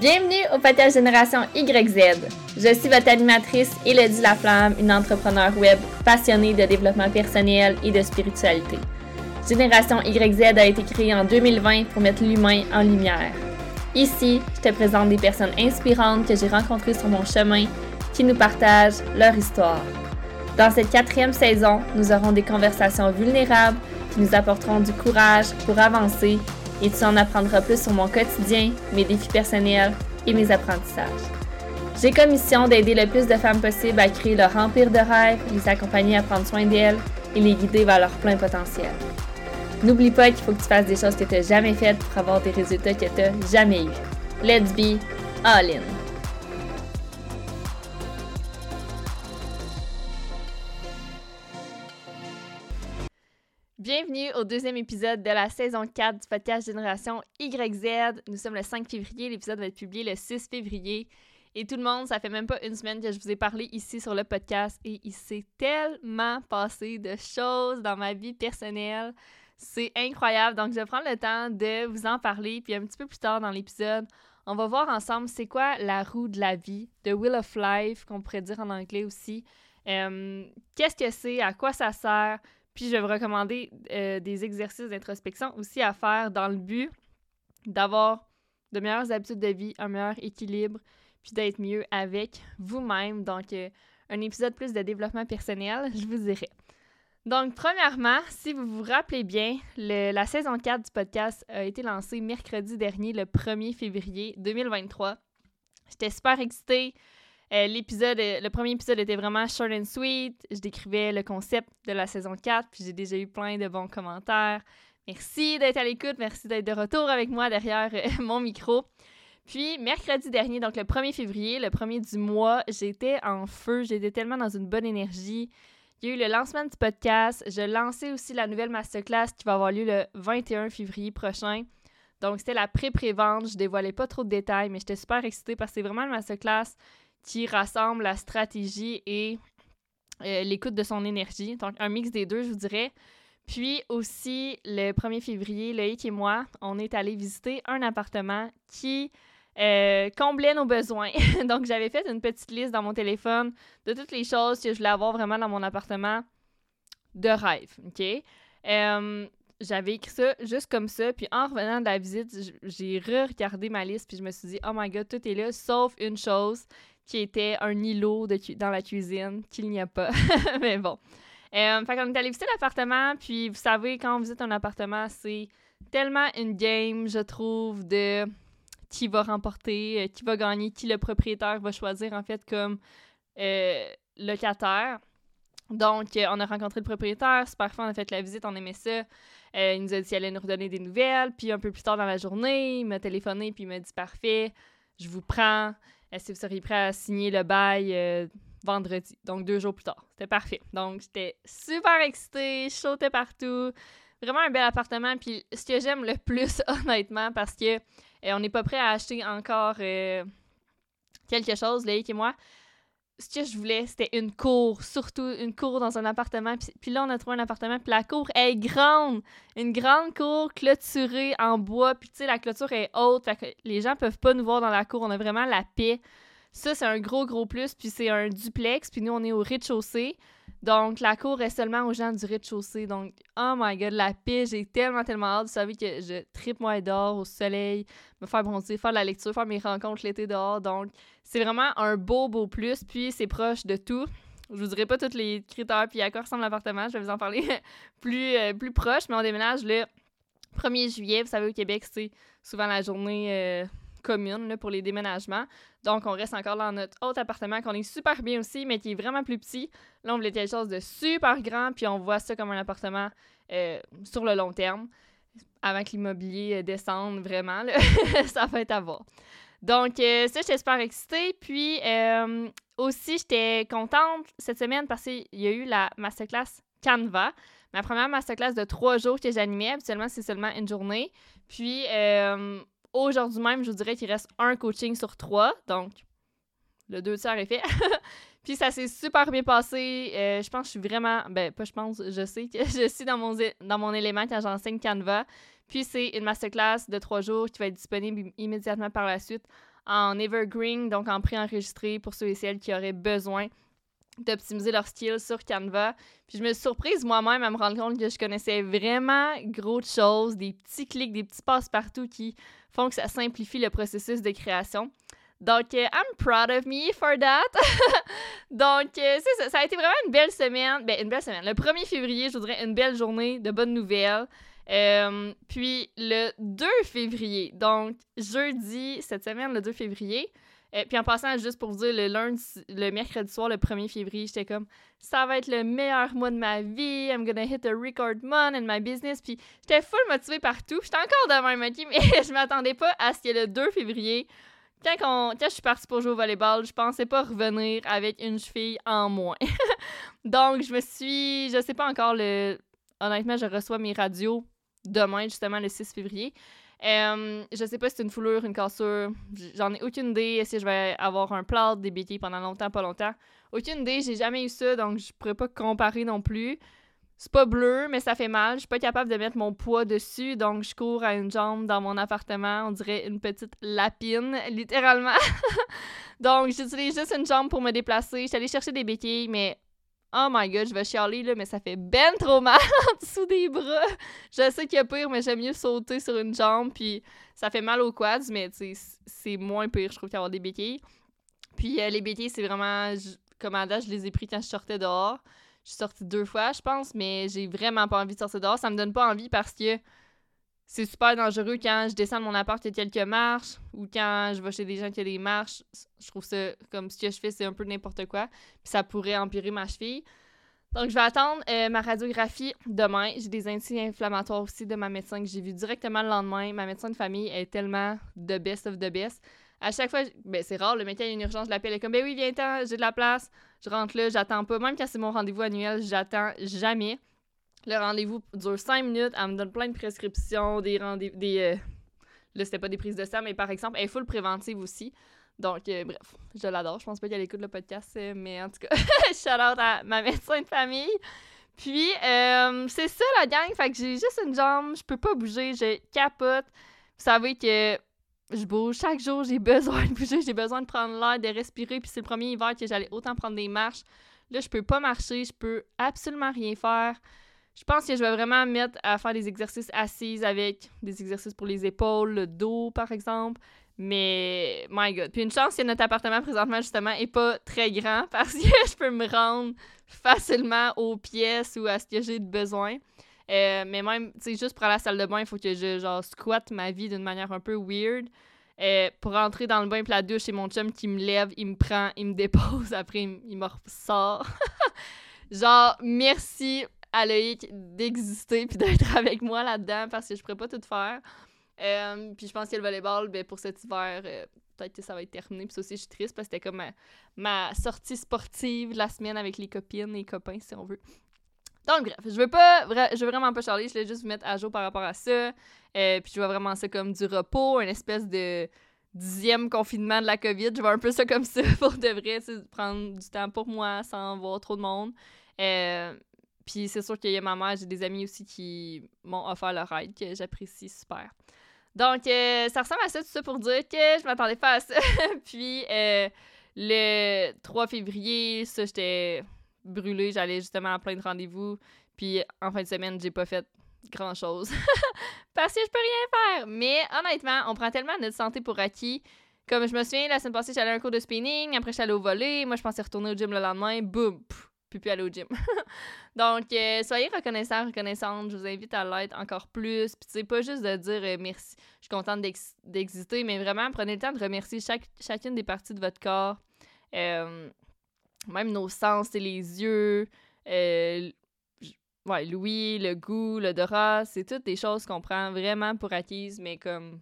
Bienvenue au podcast Génération YZ. Je suis votre animatrice Elodie Laflamme, une entrepreneur web passionnée de développement personnel et de spiritualité. Génération YZ a été créée en 2020 pour mettre l'humain en lumière. Ici, je te présente des personnes inspirantes que j'ai rencontrées sur mon chemin qui nous partagent leur histoire. Dans cette quatrième saison, nous aurons des conversations vulnérables qui nous apporteront du courage pour avancer et tu en apprendras plus sur mon quotidien, mes défis personnels et mes apprentissages. J'ai comme mission d'aider le plus de femmes possible à créer leur empire de rêve, les accompagner à prendre soin d'elles et les guider vers leur plein potentiel. N'oublie pas qu'il faut que tu fasses des choses que tu n'as jamais faites pour avoir des résultats que tu n'as jamais eus. Let's be all in! Bienvenue au deuxième épisode de la saison 4 du podcast Génération YZ. Nous sommes le 5 février, l'épisode va être publié le 6 février. Et tout le monde, ça fait même pas une semaine que je vous ai parlé ici sur le podcast et il s'est tellement passé de choses dans ma vie personnelle. C'est incroyable. Donc, je vais prendre le temps de vous en parler. Puis un petit peu plus tard dans l'épisode, on va voir ensemble c'est quoi la roue de la vie, the wheel of life, qu'on pourrait dire en anglais aussi. Euh, qu'est-ce que c'est, à quoi ça sert, puis je vais vous recommander euh, des exercices d'introspection aussi à faire dans le but d'avoir de meilleures habitudes de vie, un meilleur équilibre, puis d'être mieux avec vous-même. Donc, euh, un épisode plus de développement personnel, je vous dirai. Donc, premièrement, si vous vous rappelez bien, la saison 4 du podcast a été lancée mercredi dernier, le 1er février 2023. J'étais super excitée. Euh, l'épisode, euh, le premier épisode était vraiment short and sweet. Je décrivais le concept de la saison 4, puis j'ai déjà eu plein de bons commentaires. Merci d'être à l'écoute, merci d'être de retour avec moi derrière euh, mon micro. Puis, mercredi dernier, donc le 1er février, le premier du mois, j'étais en feu, j'étais tellement dans une bonne énergie. Il y a eu le lancement du podcast. Je lançais aussi la nouvelle masterclass qui va avoir lieu le 21 février prochain. Donc, c'était la pré-pré-vente. Je dévoilais pas trop de détails, mais j'étais super excitée parce que c'est vraiment une masterclass qui rassemble la stratégie et euh, l'écoute de son énergie. Donc, un mix des deux, je vous dirais. Puis aussi, le 1er février, Loïc et moi, on est allé visiter un appartement qui euh, comblait nos besoins. Donc, j'avais fait une petite liste dans mon téléphone de toutes les choses que je voulais avoir vraiment dans mon appartement de rêve. OK? Euh, j'avais écrit ça juste comme ça. Puis en revenant de la visite, j'ai re-regardé ma liste. Puis je me suis dit, oh my god, tout est là, sauf une chose qui était un îlot dans la cuisine, qu'il n'y a pas. Mais bon. Euh, fait qu'on est allé visiter l'appartement, puis vous savez, quand on visite un appartement, c'est tellement une game, je trouve, de qui va remporter, euh, qui va gagner, qui le propriétaire va choisir, en fait, comme euh, locataire. Donc, on a rencontré le propriétaire, super fun, on a fait la visite, on aimait ça. il nous a dit qu'il allait nous redonner des nouvelles, puis un peu plus tard dans la journée, il m'a téléphoné, puis il m'a dit « Parfait, je vous prends. » que vous seriez prêt à signer le bail euh, vendredi? Donc, deux jours plus tard? C'était parfait. Donc, j'étais super excitée, je sautais partout. Vraiment un bel appartement. Puis, ce que j'aime le plus, honnêtement, parce que euh, on n'est pas prêt à acheter encore euh, quelque chose, Léic et moi, ce que je voulais, c'était une cour, surtout une cour dans un appartement. Puis, là, on a trouvé un appartement, puis la cour est grande. Une grande cour clôturée en bois, puis tu sais, la clôture est haute, les gens peuvent pas nous voir dans la cour. On a vraiment la paix. Ça, c'est un gros, gros plus, puis c'est un duplex, puis nous, on est au rez-de-chaussée. Donc, la cour est seulement aux gens du rez-de-chaussée. Donc, oh my god, la paix, j'ai tellement, tellement hâte. Vous savez que je tripe moi dehors au soleil, me faire bronzer, faire de la lecture, faire mes rencontres l'été dehors. Donc, c'est vraiment un beau, beau plus. Puis, c'est proche de tout. Je vous dirai pas tous les critères puis à quoi ressemble l'appartement. Je vais vous en parler plus, euh, plus proche. Mais on déménage le 1er juillet. Vous savez, au Québec, c'est souvent la journée. Euh, commune pour les déménagements. Donc, on reste encore dans notre autre appartement qu'on est super bien aussi, mais qui est vraiment plus petit. Là, on voulait quelque chose de super grand, puis on voit ça comme un appartement euh, sur le long terme. Avant que l'immobilier euh, descende vraiment, ça va être à voir. Donc, euh, ça, j'étais super excitée. Puis, aussi, j'étais contente cette semaine parce qu'il y a eu la masterclass Canva. Ma première masterclass de trois jours que j'animais. Habituellement, c'est seulement une journée. Puis, Aujourd'hui même, je vous dirais qu'il reste un coaching sur trois. Donc, le deux tiers est fait. Puis ça s'est super bien passé. Euh, je pense que je suis vraiment. Ben, pas je pense, je sais que je suis dans mon, dans mon élément quand j'enseigne Canva. Puis c'est une masterclass de trois jours qui va être disponible immédiatement par la suite en evergreen, donc en préenregistré pour ceux et celles qui auraient besoin d'optimiser leur skills sur Canva. Puis je me suis surprise moi-même à me rendre compte que je connaissais vraiment gros de choses, des petits clics, des petits passe-partout qui font que ça simplifie le processus de création. Donc, euh, I'm proud of me for that. Donc, euh, ça. Ça a été vraiment une belle semaine. Ben, une belle semaine. Le 1er février, je voudrais une belle journée de bonnes nouvelles. Euh, puis le 2 février, donc jeudi, cette semaine, le 2 février, euh, puis en passant, juste pour vous dire, le lundi, le mercredi soir, le 1er février, j'étais comme, ça va être le meilleur mois de ma vie, I'm gonna hit a record month in my business. Puis j'étais full motivée partout. J'étais encore de même, ok, mais je m'attendais pas à ce que le 2 février, quand, quand je suis partie pour jouer au volleyball, je pensais pas revenir avec une cheville en moins. Donc, je me suis, je sais pas encore le. Honnêtement, je reçois mes radios demain, justement, le 6 février. Euh, je sais pas si c'est une foulure, une cassure. J'en ai aucune idée si je vais avoir un plat, des béquilles pendant longtemps, pas longtemps. Aucune idée, j'ai jamais eu ça, donc je pourrais pas comparer non plus. C'est pas bleu, mais ça fait mal. Je suis pas capable de mettre mon poids dessus, donc je cours à une jambe dans mon appartement. On dirait une petite lapine, littéralement. donc j'utilise juste une jambe pour me déplacer. Je suis allée chercher des béquilles, mais Oh my god, je vais chialer là, mais ça fait ben trop mal en dessous des bras. Je sais qu'il y a pire, mais j'aime mieux sauter sur une jambe, puis ça fait mal aux quads, mais c'est moins pire, je trouve, qu'avoir des béquilles. Puis euh, les béquilles, c'est vraiment. Comme à je les ai pris quand je sortais dehors. Je suis sortie deux fois, je pense, mais j'ai vraiment pas envie de sortir dehors. Ça me donne pas envie parce que c'est super dangereux quand je descends de mon appart, il y a quelques marches, ou quand je vais chez des gens qui ont des marches. Je trouve ça comme ce que je fais, c'est un peu n'importe quoi. Puis ça pourrait empirer ma cheville. Donc, je vais attendre euh, ma radiographie demain. J'ai des anti-inflammatoires aussi de ma médecin que j'ai vu directement le lendemain. Ma médecin de famille est tellement the best of the best. À chaque fois, ben, c'est rare, le mec a une urgence, je l'appelle, comme, ben oui, viens-t'en, j'ai de la place. Je rentre là, j'attends pas. Même quand c'est mon rendez-vous annuel, j'attends jamais. Le rendez-vous dure 5 minutes. Elle me donne plein de prescriptions, des rendez-vous. Des, euh, Là, c'était pas des prises de sang, mais par exemple, elle est full préventive aussi. Donc, euh, bref, je l'adore. Je pense pas qu'elle écoute le podcast, euh, mais en tout cas, shout out à ma médecin de famille. Puis, c'est ça la gang. Fait que j'ai juste une jambe, je peux pas bouger, je capote. Vous savez que je bouge chaque jour, j'ai besoin de bouger, j'ai besoin de prendre l'air, de respirer. Puis c'est le premier hiver que j'allais autant prendre des marches. Là, je peux pas marcher, je peux absolument rien faire. Je pense que je vais vraiment mettre à faire des exercices assises avec des exercices pour les épaules, le dos, par exemple. Mais, my God. Puis une chance que notre appartement, présentement, justement, est pas très grand parce que je peux me rendre facilement aux pièces ou à ce que j'ai de besoin. Euh, mais même, tu sais, juste pour aller à la salle de bain, il faut que je, genre, squatte ma vie d'une manière un peu weird. Euh, pour rentrer dans le bain et la douche, c'est mon chum qui me lève, il me prend, il me dépose, après il me ressort. genre, merci à Loïc d'exister puis d'être avec moi là-dedans parce que je pourrais pas tout faire. Euh, puis je pense que le volleyball, ben, pour cet hiver, euh, peut-être que ça va être terminé. Puis ça aussi, je suis triste parce que c'était comme ma, sortie sportive la semaine avec les copines et copains, si on veut. Donc, bref, je veux pas, je veux vraiment pas charler, je voulais juste vous mettre à jour par rapport à ça. Euh, puis je vois vraiment ça comme du repos, une espèce de dixième confinement de la COVID. Je vois un peu ça comme ça pour de vrai, prendre du temps pour moi sans voir trop de monde. Puis c'est sûr qu'il y a ma mère, j'ai des amis aussi qui m'ont offert leur aide, que j'apprécie super. Donc, euh, ça ressemble à ça, tout ça pour dire que je m'attendais pas à ça. puis, euh, le 3 février, ça, j'étais brûlée. J'allais justement à plein de rendez-vous. Puis, en fin de semaine, j'ai pas fait grand-chose. Parce que je peux rien faire. Mais, honnêtement, on prend tellement notre santé pour acquis. Comme je me souviens, la semaine passée, j'allais un cours de spinning. Après, j'allais au volet. Moi, je pensais retourner au gym le lendemain. Boum! Plus aller au gym. Donc, euh, soyez reconnaissants, reconnaissantes. Je vous invite à l'être encore plus. Puis, c'est pas juste de dire euh, merci, je suis contente d'exister, mais vraiment, prenez le temps de remercier chaque, chacune des parties de votre corps. Euh, même nos sens, c'est les yeux, ouais, l'ouïe, le goût, l'odorat, c'est toutes des choses qu'on prend vraiment pour acquises, mais comme,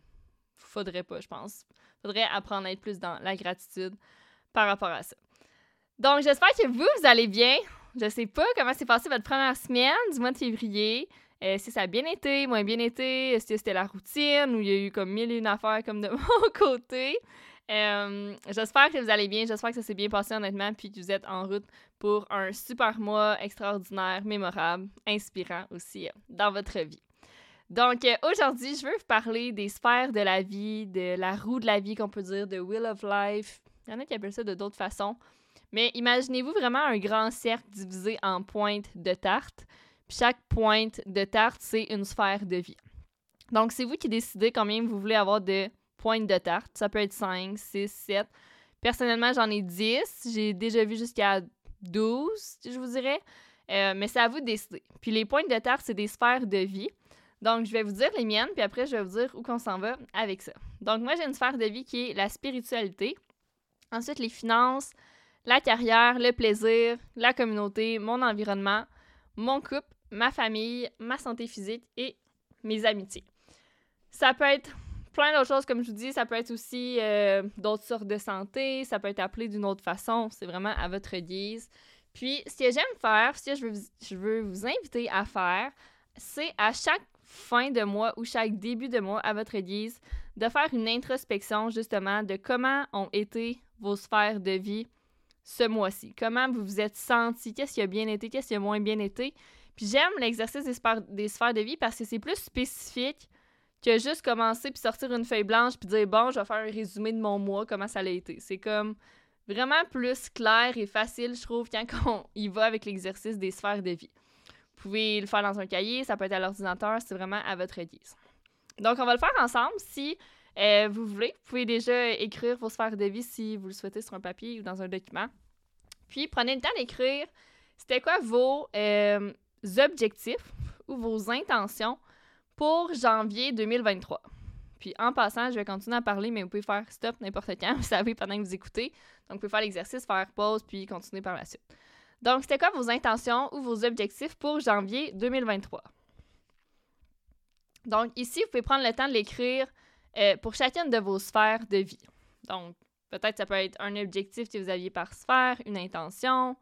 faudrait pas, je pense. Faudrait apprendre à être plus dans la gratitude par rapport à ça. Donc, j'espère que vous, vous allez bien. Je sais pas comment s'est passée votre première semaine du mois de février. Euh, si ça a bien été, moins bien été, que c'était la routine ou il y a eu comme mille et une affaires comme de mon côté? Euh, j'espère que vous allez bien, j'espère que ça s'est bien passé honnêtement, puis que vous êtes en route pour un super mois extraordinaire, mémorable, inspirant aussi euh, dans votre vie. Donc, euh, aujourd'hui, je veux vous parler des sphères de la vie, de la roue de la vie, qu'on peut dire, de Wheel of Life. Il y en a qui appellent ça de d'autres façons. Mais imaginez-vous vraiment un grand cercle divisé en pointes de tarte. Puis chaque pointe de tarte, c'est une sphère de vie. Donc, c'est vous qui décidez combien vous voulez avoir de pointes de tarte. Ça peut être 5, 6, 7. Personnellement, j'en ai 10. J'ai déjà vu jusqu'à 12, je vous dirais. Euh, mais c'est à vous de décider. Puis les pointes de tarte, c'est des sphères de vie. Donc, je vais vous dire les miennes, puis après, je vais vous dire où qu'on s'en va avec ça. Donc, moi, j'ai une sphère de vie qui est la spiritualité. Ensuite, les finances, la carrière, le plaisir, la communauté, mon environnement, mon couple, ma famille, ma santé physique et mes amitiés. Ça peut être plein d'autres choses, comme je vous dis. Ça peut être aussi euh, d'autres sortes de santé. Ça peut être appelé d'une autre façon. C'est vraiment à votre guise. Puis, ce que j'aime faire, ce que je veux, je veux vous inviter à faire, c'est à chaque fin de mois ou chaque début de mois à votre guise, de faire une introspection justement de comment ont été vos sphères de vie ce mois-ci. Comment vous vous êtes senti, qu'est-ce qui a bien été, qu'est-ce qui a moins bien été? Puis j'aime l'exercice des sphères, de vie parce que c'est plus spécifique que juste commencer puis sortir une feuille blanche puis dire bon, je vais faire un résumé de mon mois, comment ça a été. C'est comme vraiment plus clair et facile, je trouve, quand on y va avec l'exercice des sphères de vie. Vous pouvez le faire dans un cahier, ça peut être à l'ordinateur, c'est vraiment à votre guise. Donc, on va le faire ensemble. Si euh, vous voulez, vous pouvez déjà écrire vos sphères de vie si vous le souhaitez sur un papier ou dans un document. Puis, prenez le temps d'écrire c'était quoi vos euh, objectifs ou vos intentions pour janvier 2023. Puis en passant, je vais continuer à parler, mais vous pouvez faire stop n'importe quand, vous savez, pendant que vous écoutez. Donc, vous pouvez faire l'exercice, faire pause, puis continuer par la suite. Donc, c'était quoi vos intentions ou vos objectifs pour janvier 2023? Donc, ici, vous pouvez prendre le temps de l'écrire euh, pour chacune de vos sphères de vie. Donc, peut-être ça peut être un objectif que vous aviez par sphère, une intention.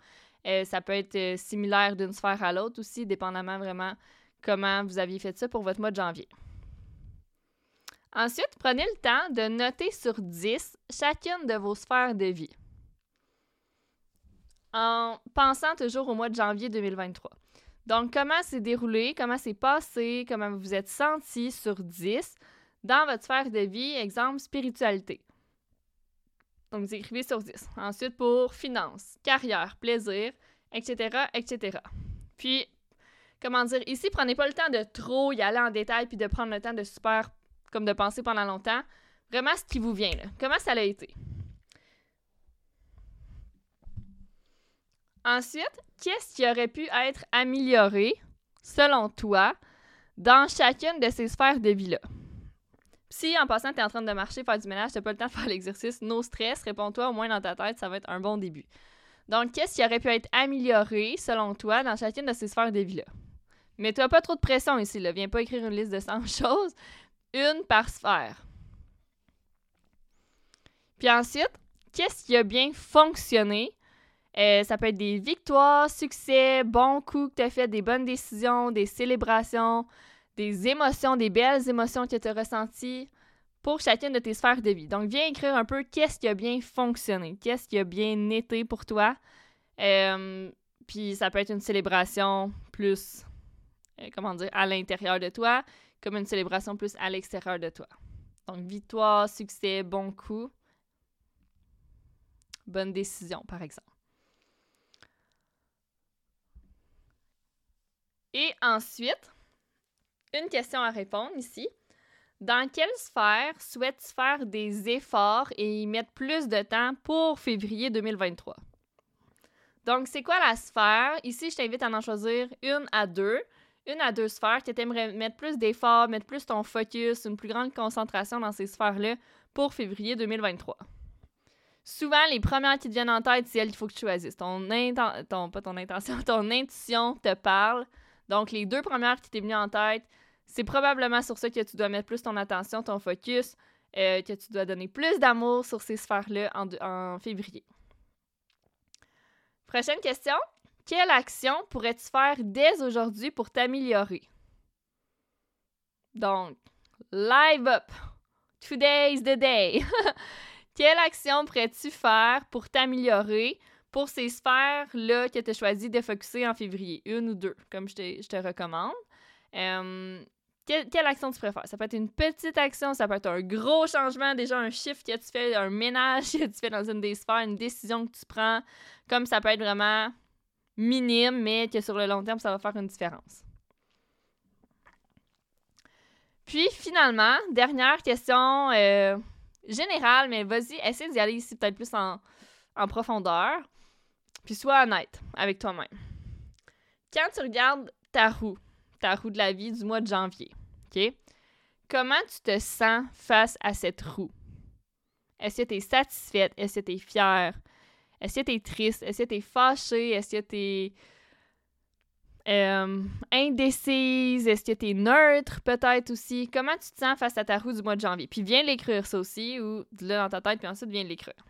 Euh, ça peut être euh, similaire d'une sphère à l'autre aussi, dépendamment vraiment comment vous aviez fait ça pour votre mois de janvier. Ensuite, prenez le temps de noter sur 10 chacune de vos sphères de vie en pensant toujours au mois de janvier 2023. Donc, comment s'est déroulé, comment s'est passé, comment vous vous êtes senti sur 10 dans votre sphère de vie, exemple spiritualité. Donc, vous écrivez sur 10. Ensuite, pour finances, carrière, plaisir, etc., etc. Puis, comment dire, ici, prenez pas le temps de trop y aller en détail puis de prendre le temps de super, comme de penser pendant longtemps. Vraiment ce qui vous vient, là. Comment ça a été? Ensuite, qu'est-ce qui aurait pu être amélioré, selon toi, dans chacune de ces sphères de vie-là? Si en passant, tu es en train de marcher, faire du ménage, tu pas le temps de faire l'exercice, no stress, réponds-toi au moins dans ta tête, ça va être un bon début. Donc, qu'est-ce qui aurait pu être amélioré, selon toi, dans chacune de ces sphères de vie-là? Mets-toi pas trop de pression ici. Viens pas écrire une liste de 100 choses, une par sphère. Puis ensuite, qu'est-ce qui a bien fonctionné? Euh, ça peut être des victoires, succès, bons coups que tu as fait, des bonnes décisions, des célébrations, des émotions, des belles émotions que tu as ressenties pour chacune de tes sphères de vie. Donc, viens écrire un peu qu'est-ce qui a bien fonctionné, qu'est-ce qui a bien été pour toi. Euh, puis, ça peut être une célébration plus, euh, comment dire, à l'intérieur de toi, comme une célébration plus à l'extérieur de toi. Donc, victoire, succès, bon coup, bonne décision, par exemple. Et ensuite, une question à répondre ici. Dans quelle sphère souhaites-tu faire des efforts et y mettre plus de temps pour février 2023? Donc, c'est quoi la sphère? Ici, je t'invite à en choisir une à deux. Une à deux sphères que tu aimerais mettre plus d'efforts, mettre plus ton focus, une plus grande concentration dans ces sphères-là pour février 2023. Souvent, les premières qui te viennent en tête, c'est elles qu'il faut que tu choisisses. Ton, ton, pas ton intention, ton intuition te parle. Donc, les deux premières qui t'est venues en tête, c'est probablement sur ça que tu dois mettre plus ton attention, ton focus, euh, que tu dois donner plus d'amour sur ces sphères-là en, en février. Prochaine question. Quelle action pourrais-tu faire dès aujourd'hui pour t'améliorer? Donc, live up. Today's the day. Quelle action pourrais-tu faire pour t'améliorer? Pour ces sphères-là que tu as choisi de focuser en février, une ou deux, comme je te, je te recommande. Euh, quelle, action tu préfères? Ça peut être une petite action, ça peut être un gros changement, déjà un chiffre que tu fais, un ménage que tu fais dans une des sphères, une décision que tu prends, comme ça peut être vraiment minime, mais que sur le long terme, ça va faire une différence. Puis finalement, dernière question euh, générale, mais vas-y, essaie d'y aller ici peut-être plus en, en profondeur. Puis sois honnête avec toi-même. Quand tu regardes ta roue, ta roue de la vie du mois de janvier, OK? Comment tu te sens face à cette roue? Est-ce que tu es satisfaite? Est-ce que tu es fière? Est-ce que tu es triste? Est-ce que tu es fâchée? Est-ce que tu es euh, indécise? Est-ce que tu es neutre peut-être aussi? Comment tu te sens face à ta roue du mois de janvier? Puis viens l'écrire ça aussi ou dis-le dans ta tête puis ensuite viens l'écrire.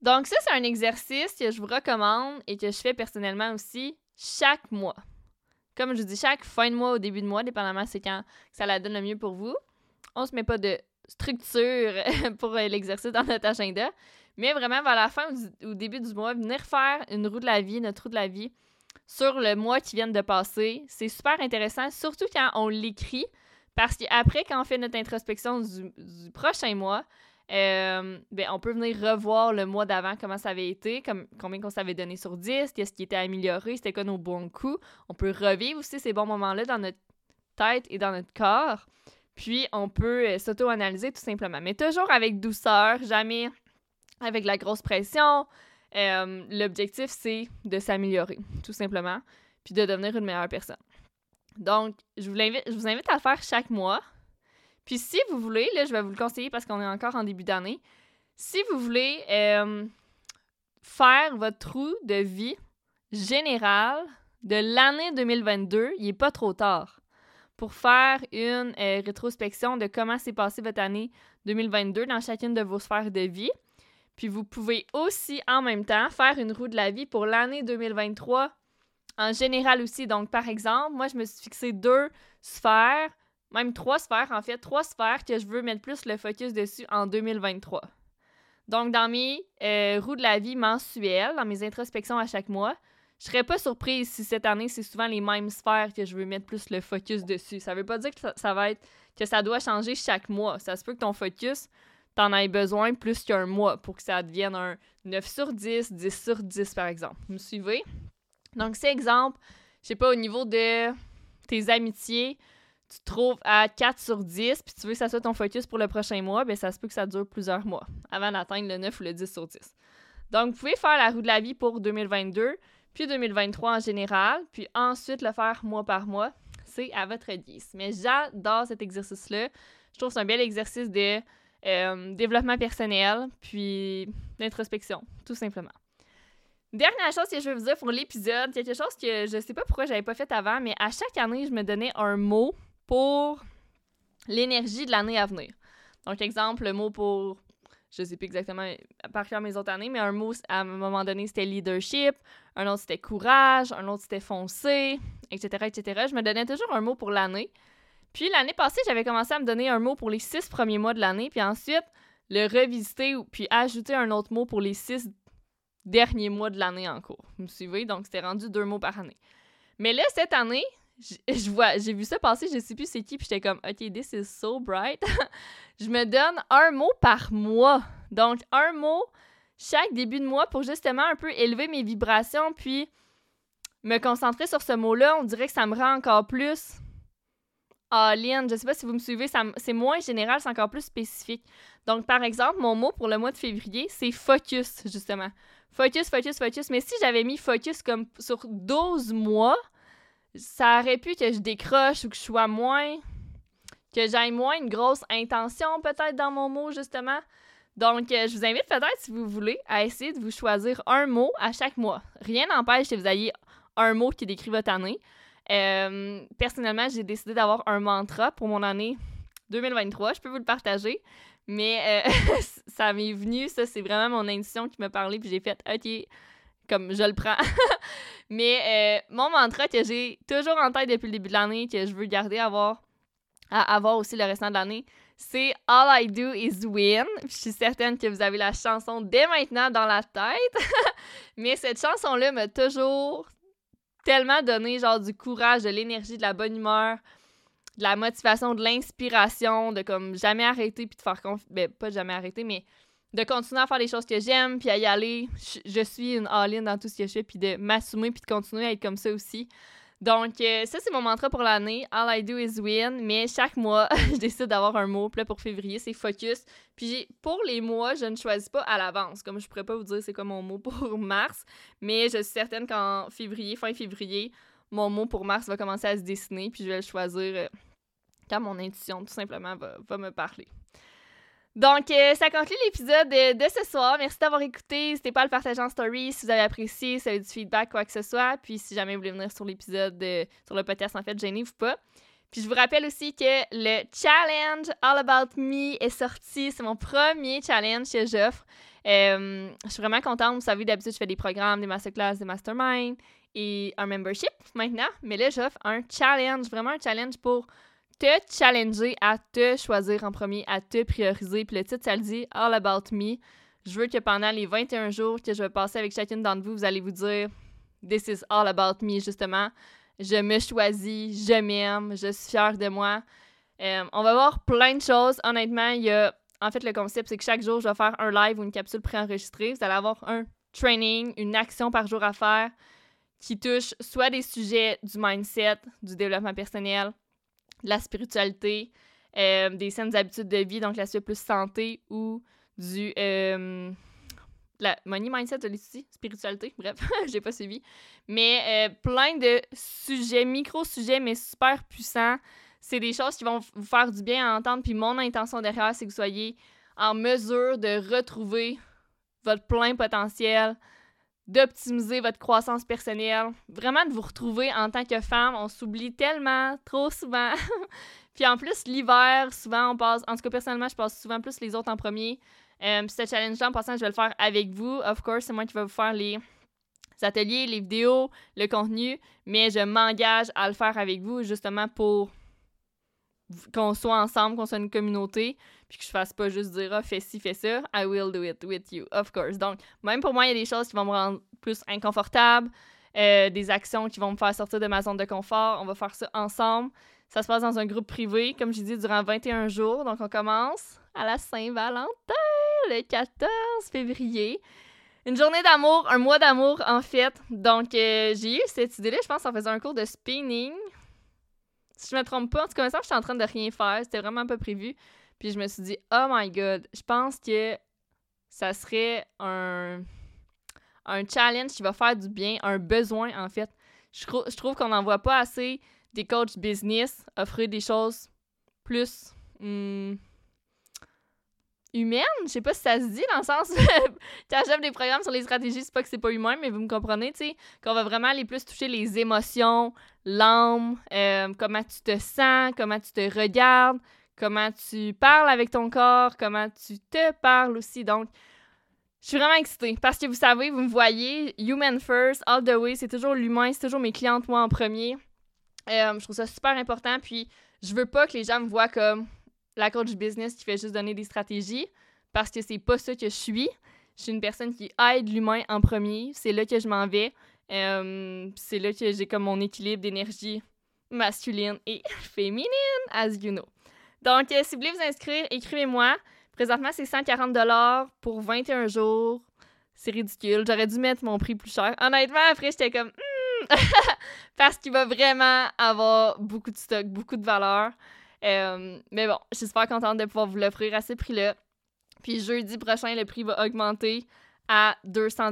Donc ça, c'est un exercice que je vous recommande et que je fais personnellement aussi chaque mois. Comme je vous dis, chaque fin de mois au début de mois, dépendamment c'est quand ça la donne le mieux pour vous. On se met pas de structure pour euh, l'exercice dans notre agenda, mais vraiment vers la fin ou début du mois, venir faire une roue de la vie, notre roue de la vie, sur le mois qui vient de passer. C'est super intéressant, surtout quand on l'écrit, parce qu'après, quand on fait notre introspection du prochain mois, euh, ben, on peut venir revoir le mois d'avant, comment ça avait été, comme, combien qu'on s'avait donné sur 10, qu'est-ce qui était amélioré, c'était quoi nos bons coups. On peut revivre aussi ces bons moments-là dans notre tête et dans notre corps. Puis, on peut euh, s'auto-analyser tout simplement. Mais toujours avec douceur, jamais avec la grosse pression. Euh, l'objectif, c'est de s'améliorer, tout simplement, puis de devenir une meilleure personne. Donc, je vous, je vous invite à le faire chaque mois. Puis si vous voulez, là, je vais vous le conseiller parce qu'on est encore en début d'année. Si vous voulez euh, faire votre trou de vie général de l'année 2022, il n'est pas trop tard pour faire une euh, rétrospection de comment s'est passée votre année 2022 dans chacune de vos sphères de vie. Puis vous pouvez aussi en même temps faire une roue de la vie pour l'année 2023 en général aussi. Donc, par exemple, moi, je me suis fixé deux sphères même trois sphères, en fait, trois sphères que je veux mettre plus le focus dessus en 2023. Donc, dans mes euh, roues de la vie mensuelles, dans mes introspections à chaque mois, je serais pas surprise si cette année, c'est souvent les mêmes sphères que je veux mettre plus le focus dessus. Ça veut pas dire que ça, va être que ça doit changer chaque mois. Ça se peut que ton focus, t'en aies besoin plus qu'un mois pour que ça devienne un 9 sur 10, 10 sur 10, par exemple. Vous me suivez? Donc, c'est exemple, je sais pas, au niveau de tes amitiés, tu te trouves à 4 sur 10, puis tu veux que ça soit ton focus pour le prochain mois, bien, ça se peut que ça dure plusieurs mois avant d'atteindre le 9 ou le 10 sur 10. Donc, vous pouvez faire la roue de la vie pour 2022, puis 2023 en général, puis ensuite le faire mois par mois. C'est à votre guise. Mais j'adore cet exercice-là. Je trouve que c'est un bel exercice de euh, développement personnel, puis d'introspection, tout simplement. Dernière chose que je vais vous dire pour l'épisode, quelque chose que je sais pas pourquoi j'avais pas fait avant, mais à chaque année, je me donnais un mot pour l'énergie de l'année à venir. Donc, exemple, le mot pour, je sais plus exactement par cœur mes autres années, mais un mot à un moment donné c'était leadership, un autre c'était courage, un autre c'était foncer, etc., etc. Je me donnais toujours un mot pour l'année. Puis l'année passée, j'avais commencé à me donner un mot pour les six premiers mois de l'année, puis ensuite le revisiter, puis ajouter un autre mot pour les six derniers mois de l'année en cours. Vous me suivez? Donc, c'était rendu deux mots par année. Mais là, cette année, je vois, j'ai vu ça passer, je sais plus c'est qui, puis j'étais comme, OK, this is so bright. je me donne un mot par mois. Donc, un mot chaque début de mois pour justement un peu élever mes vibrations, puis me concentrer sur ce mot-là. On dirait que ça me rend encore plus all-in. Je sais pas si vous me suivez, c'est moins général, c'est encore plus spécifique. Donc, par exemple, mon mot pour le mois de février, c'est focus, justement. Focus, focus, focus. Mais si j'avais mis focus comme sur 12 mois, ça aurait pu que je décroche ou que je sois moins. que j'aille moins une grosse intention peut-être dans mon mot, justement. Donc, euh, je vous invite peut-être, si vous voulez, à essayer de vous choisir un mot à chaque mois. Rien n'empêche que vous ayez un mot qui décrit votre année. Euh, personnellement, j'ai décidé d'avoir un mantra pour mon année 2023. Je peux vous le partager. Mais euh, ça m'est venu, ça, c'est vraiment mon intuition qui m'a parlé, puis j'ai fait OK, comme je le prends. Mais euh, mon mantra que j'ai toujours en tête depuis le début de l'année, que je veux garder avoir, à avoir aussi le restant de l'année, c'est All I Do Is Win. Je suis certaine que vous avez la chanson dès maintenant dans la tête. Mais cette chanson-là m'a toujours tellement donné, genre, du courage, de l'énergie, de la bonne humeur, de la motivation, de l'inspiration, de comme jamais arrêter puis de faire confiance. Ben, pas jamais arrêter, mais de continuer à faire les choses que j'aime puis à y aller. Je, suis une all-in dans tout ce que je fais puis de m'assumer puis de continuer à être comme ça aussi. Donc, euh, ça, c'est mon mantra pour l'année. All I do is win. Mais chaque mois, je décide d'avoir un mot. Puis là, pour février, c'est focus. Puis pour les mois, je ne choisis pas à l'avance. Comme je pourrais pas vous dire c'est quoi mon mot pour mars. Mais je suis certaine qu'en février, fin février, mon mot pour mars va commencer à se dessiner. Puis je vais le choisir euh, quand mon intuition, tout simplement, va me parler. Donc, euh, ça conclut l'épisode de, ce soir. Merci d'avoir écouté. N'hésitez pas à le partager en story si vous avez apprécié, si vous avez du feedback, quoi que ce soit. Puis, si jamais vous voulez venir sur l'épisode, sur le podcast, en fait, gênez-vous pas. Puis, je vous rappelle aussi que le challenge All About Me est sorti. C'est mon premier challenge que j'offre. Euh, je suis vraiment contente. Vous savez, d'habitude, je fais des programmes, des masterclass, des masterminds et un membership maintenant. Mais là, j'offre un challenge, vraiment un challenge pour te challenger à te choisir en premier, à te prioriser. Puis le titre, ça le dit All About Me. Je veux que pendant les 21 jours que je vais passer avec chacune d'entre vous, vous allez vous dire This is all about me, justement. Je me choisis, je m'aime, je suis fière de moi. Euh, on va voir plein de choses. Honnêtement, il y a. En fait, le concept, c'est que chaque jour, je vais faire un live ou une capsule préenregistrée. Vous allez avoir un training, une action par jour à faire qui touche soit des sujets du mindset, du développement personnel, la spiritualité, euh, des saines habitudes de vie, donc l'aspect plus santé ou du. Euh, la money mindset, de l'étude, spiritualité, bref, j'ai pas suivi. Mais euh, plein de sujets, micro-sujets, mais super puissants. C'est des choses qui vont vous faire du bien à entendre. Puis mon intention derrière, c'est que vous soyez en mesure de retrouver votre plein potentiel, d'optimiser votre croissance personnelle, vraiment de vous retrouver en tant que femme. On s'oublie tellement, trop souvent. Puis en plus, l'hiver, souvent, on passe, en tout cas personnellement, je passe souvent plus les autres en premier. Euh, ce challenge-là, en passant, je vais le faire avec vous. Of course, c'est moi qui vais vous faire les ateliers, les vidéos, le contenu, mais je m'engage à le faire avec vous justement pour qu'on soit ensemble, qu'on soit une communauté, puis que je fasse pas juste dire ah, fais ci, fais ça, I will do it with you, of course. Donc, même pour moi, il y a des choses qui vont me rendre plus inconfortable, euh, des actions qui vont me faire sortir de ma zone de confort. On va faire ça ensemble. Ça se passe dans un groupe privé, comme je dis, durant 21 jours. Donc, on commence à la Saint-Valentin, le 14 février. Une journée d'amour, un mois d'amour, en fait. Donc, euh, j'ai eu cette idée-là, je pense, en faisant un cours de spinning si je me trompe pas, en tout cas, ça, je suis en train de rien faire. C'était vraiment pas prévu. Puis je me suis dit, oh my god, je pense que ça serait un, un challenge qui va faire du bien, un besoin en fait. Je, je trouve qu'on n'en voit pas assez des coachs business offrir des choses plus. Hmm, humaine. Je sais pas si ça se dit dans le sens quand j'aime des programmes sur les stratégies, c'est pas que c'est pas humain, mais vous me comprenez, tu sais, qu'on va vraiment aller plus toucher les émotions, l'âme, euh, comment tu te sens, comment tu te regardes, comment tu parles avec ton corps, comment tu te parles aussi. Donc, je suis vraiment excitée parce que vous savez, vous me voyez, human first, all the way, c'est toujours l'humain, c'est toujours mes clientes, moi en premier. Euh, je trouve ça super important, puis je veux pas que les gens me voient comme la coach business qui fait juste donner des stratégies parce que c'est pas ça que je suis. Je suis une personne qui aide l'humain en premier. C'est là que je m'en vais. Euh, c'est là que j'ai comme mon équilibre d'énergie masculine et féminine, as you know. Donc, euh, si vous voulez vous inscrire, écrivez-moi. Présentement, c'est 140 pour 21 jours. C'est ridicule. J'aurais dû mettre mon prix plus cher. Honnêtement, après, j'étais comme... Hmm, parce qu'il va vraiment avoir beaucoup de stock, beaucoup de valeur. Euh, mais bon, je suis super contente de pouvoir vous l'offrir à ce prix-là. Puis jeudi prochain, le prix va augmenter à 200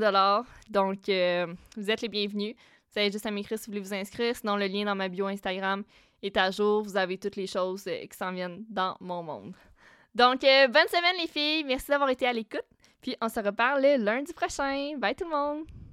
Donc, euh, vous êtes les bienvenus. Vous avez juste à m'écrire si vous voulez vous inscrire. Sinon, le lien dans ma bio Instagram est à jour. Vous avez toutes les choses euh, qui s'en viennent dans mon monde. Donc, bonne semaine les filles. Merci d'avoir été à l'écoute. Puis, on se reparle lundi prochain. Bye tout le monde!